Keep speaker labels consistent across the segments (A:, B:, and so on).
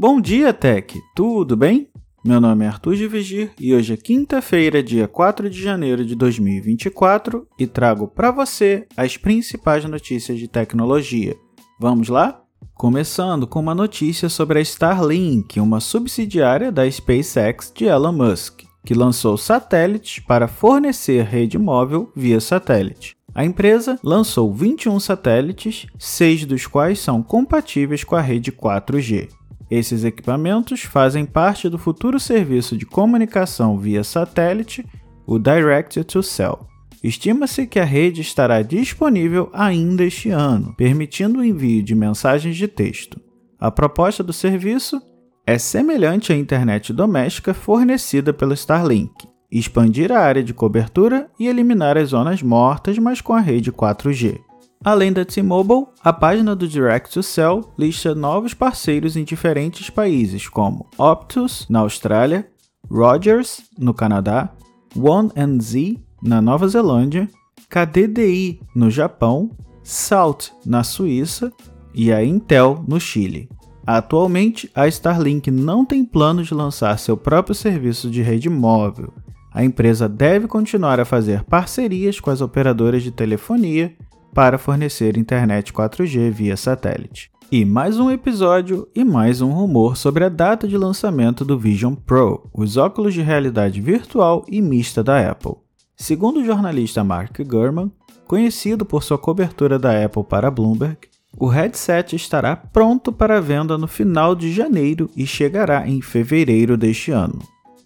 A: Bom dia, Tech! Tudo bem? Meu nome é Arthur de Vigir e hoje é quinta-feira, dia 4 de janeiro de 2024 e trago para você as principais notícias de tecnologia. Vamos lá? Começando com uma notícia sobre a Starlink, uma subsidiária da SpaceX de Elon Musk, que lançou satélites para fornecer rede móvel via satélite. A empresa lançou 21 satélites, seis dos quais são compatíveis com a rede 4G. Esses equipamentos fazem parte do futuro serviço de comunicação via satélite, o Direct to Cell. Estima-se que a rede estará disponível ainda este ano, permitindo o envio de mensagens de texto. A proposta do serviço é semelhante à internet doméstica fornecida pelo Starlink, expandir a área de cobertura e eliminar as zonas mortas, mas com a rede 4G. Além da T-Mobile, a página do Direct to Cell lista novos parceiros em diferentes países, como Optus, na Austrália, Rogers, no Canadá, One Z, na Nova Zelândia, KDDI, no Japão, Salt, na Suíça e a Intel, no Chile. Atualmente, a Starlink não tem planos de lançar seu próprio serviço de rede móvel. A empresa deve continuar a fazer parcerias com as operadoras de telefonia para fornecer internet 4G via satélite. E mais um episódio e mais um rumor sobre a data de lançamento do Vision Pro, os óculos de realidade virtual e mista da Apple. Segundo o jornalista Mark Gurman, conhecido por sua cobertura da Apple para Bloomberg, o headset estará pronto para venda no final de janeiro e chegará em fevereiro deste ano.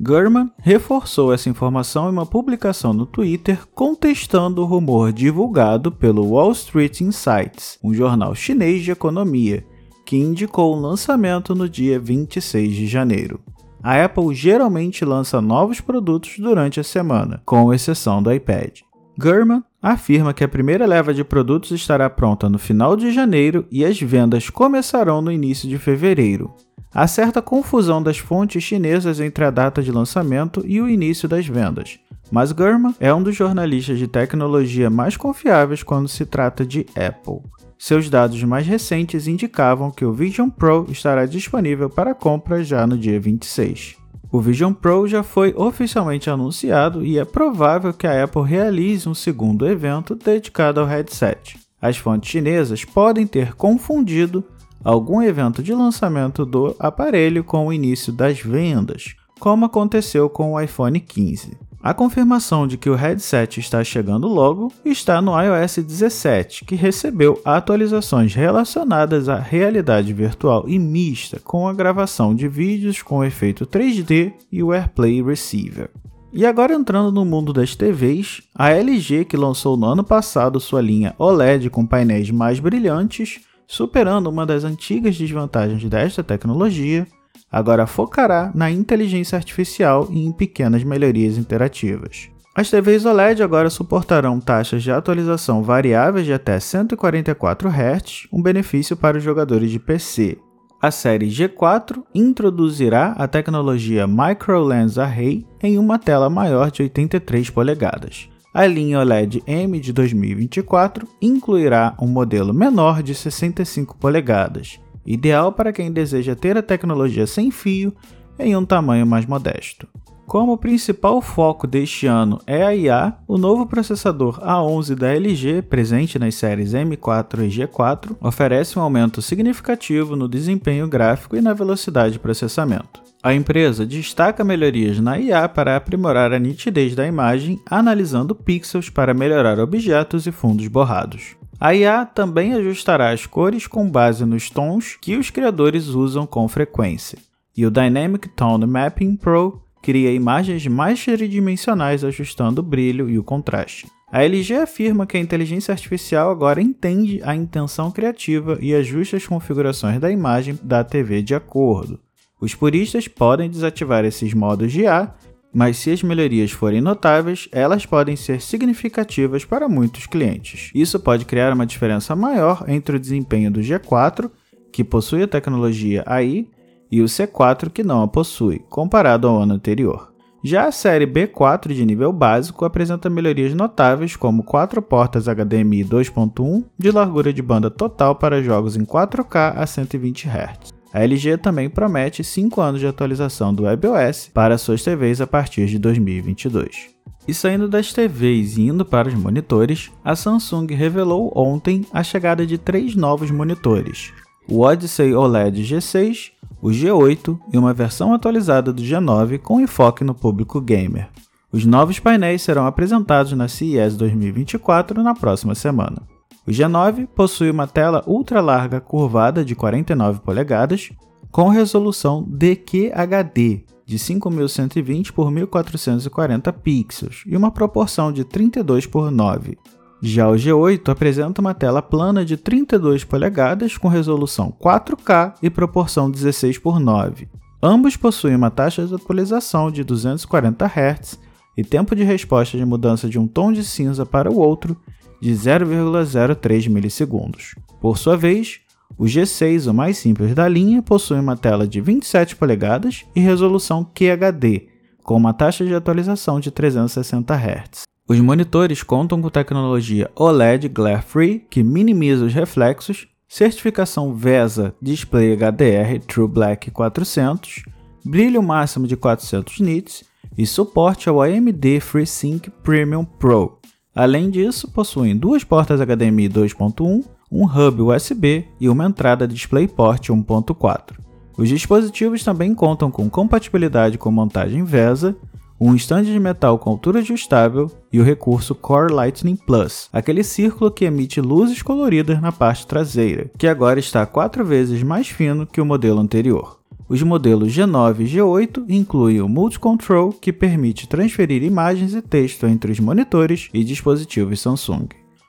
A: Gurman reforçou essa informação em uma publicação no Twitter contestando o rumor divulgado pelo Wall Street Insights, um jornal chinês de economia, que indicou o lançamento no dia 26 de janeiro. A Apple geralmente lança novos produtos durante a semana, com exceção do iPad. Gurman afirma que a primeira leva de produtos estará pronta no final de janeiro e as vendas começarão no início de fevereiro. Há certa confusão das fontes chinesas entre a data de lançamento e o início das vendas, mas Gurman é um dos jornalistas de tecnologia mais confiáveis quando se trata de Apple. Seus dados mais recentes indicavam que o Vision Pro estará disponível para compra já no dia 26. O Vision Pro já foi oficialmente anunciado e é provável que a Apple realize um segundo evento dedicado ao headset. As fontes chinesas podem ter confundido algum evento de lançamento do aparelho com o início das vendas, como aconteceu com o iPhone 15. A confirmação de que o headset está chegando logo está no iOS 17, que recebeu atualizações relacionadas à realidade virtual e mista, com a gravação de vídeos com efeito 3D e o AirPlay Receiver. E agora entrando no mundo das TVs, a LG, que lançou no ano passado sua linha OLED com painéis mais brilhantes, superando uma das antigas desvantagens desta tecnologia, agora focará na inteligência artificial e em pequenas melhorias interativas. As TVs OLED agora suportarão taxas de atualização variáveis de até 144 Hz, um benefício para os jogadores de PC. A série G4 introduzirá a tecnologia Micro Lens Array em uma tela maior de 83 polegadas. A linha OLED M de 2024 incluirá um modelo menor de 65 polegadas, ideal para quem deseja ter a tecnologia sem fio em um tamanho mais modesto. Como o principal foco deste ano é a IA, o novo processador A11 da LG, presente nas séries M4 e G4, oferece um aumento significativo no desempenho gráfico e na velocidade de processamento. A empresa destaca melhorias na IA para aprimorar a nitidez da imagem, analisando pixels para melhorar objetos e fundos borrados. A IA também ajustará as cores com base nos tons que os criadores usam com frequência. E o Dynamic Tone Mapping Pro cria imagens mais tridimensionais ajustando o brilho e o contraste. A LG afirma que a inteligência artificial agora entende a intenção criativa e ajusta as configurações da imagem da TV de acordo. Os puristas podem desativar esses modos de IA, mas se as melhorias forem notáveis, elas podem ser significativas para muitos clientes. Isso pode criar uma diferença maior entre o desempenho do G4, que possui a tecnologia AI, e o C4, que não a possui, comparado ao ano anterior. Já a série B4 de nível básico apresenta melhorias notáveis, como 4 portas HDMI 2.1 de largura de banda total para jogos em 4K a 120 Hz. A LG também promete 5 anos de atualização do WebOS para suas TVs a partir de 2022. E saindo das TVs e indo para os monitores, a Samsung revelou ontem a chegada de três novos monitores: o Odyssey OLED G6, o G8 e uma versão atualizada do G9 com enfoque no público gamer. Os novos painéis serão apresentados na CES 2024 na próxima semana. O G9 possui uma tela ultra larga curvada de 49 polegadas com resolução DQHD de 5120 por 1440 pixels e uma proporção de 32 por 9. Já o G8 apresenta uma tela plana de 32 polegadas com resolução 4K e proporção 16 por 9. Ambos possuem uma taxa de atualização de 240 Hz e tempo de resposta de mudança de um tom de cinza para o outro de 0,03 milissegundos. Por sua vez, o G6, o mais simples da linha, possui uma tela de 27 polegadas e resolução QHD, com uma taxa de atualização de 360 Hz. Os monitores contam com tecnologia OLED Glare Free, que minimiza os reflexos, certificação VESA Display HDR True Black 400, brilho máximo de 400 nits e suporte ao AMD FreeSync Premium Pro. Além disso, possuem duas portas HDMI 2.1, um hub USB e uma entrada DisplayPort 1.4. Os dispositivos também contam com compatibilidade com montagem VESA, um estande de metal com altura ajustável e o recurso Core Lightning Plus, aquele círculo que emite luzes coloridas na parte traseira, que agora está quatro vezes mais fino que o modelo anterior. Os modelos G9 e G8 incluem o Multi-Control, que permite transferir imagens e texto entre os monitores e dispositivos Samsung.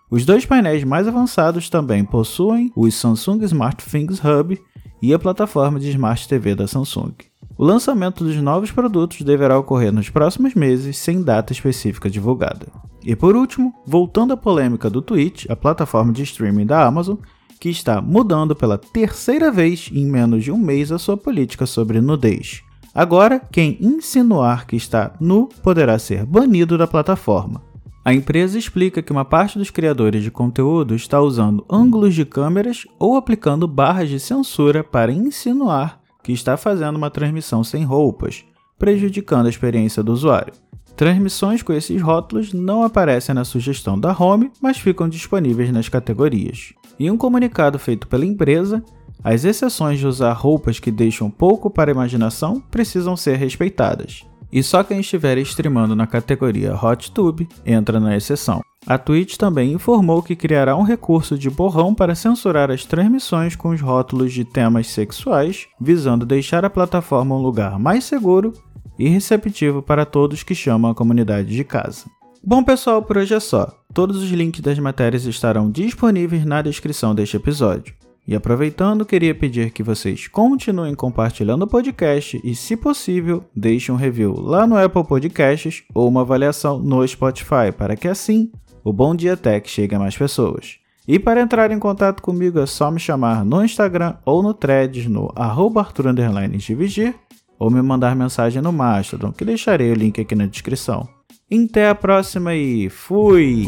A: Os dois painéis mais avançados também possuem o Samsung SmartThings Hub e a plataforma de Smart TV da Samsung. O lançamento dos novos produtos deverá ocorrer nos próximos meses, sem data específica divulgada. E por último, voltando à polêmica do Twitch, a plataforma de streaming da Amazon, que está mudando pela terceira vez em menos de um mês a sua política sobre nudez. Agora, quem insinuar que está nu poderá ser banido da plataforma. A empresa explica que uma parte dos criadores de conteúdo está usando ângulos de câmeras ou aplicando barras de censura para insinuar que está fazendo uma transmissão sem roupas, prejudicando a experiência do usuário. Transmissões com esses rótulos não aparecem na sugestão da home, mas ficam disponíveis nas categorias. Em um comunicado feito pela empresa, as exceções de usar roupas que deixam pouco para a imaginação precisam ser respeitadas. E só quem estiver streamando na categoria HotTube entra na exceção. A Twitch também informou que criará um recurso de borrão para censurar as transmissões com os rótulos de temas sexuais, visando deixar a plataforma um lugar mais seguro e receptivo para todos que chamam a comunidade de casa. Bom, pessoal, por hoje é só. Todos os links das matérias estarão disponíveis na descrição deste episódio. E aproveitando, queria pedir que vocês continuem compartilhando o podcast e, se possível, deixem um review lá no Apple Podcasts ou uma avaliação no Spotify, para que assim o Bom Dia Tech chegue a mais pessoas. E para entrar em contato comigo é só me chamar no Instagram ou no Threads no arroba ou me mandar mensagem no Mastodon, que deixarei o link aqui na descrição. Até a próxima e fui!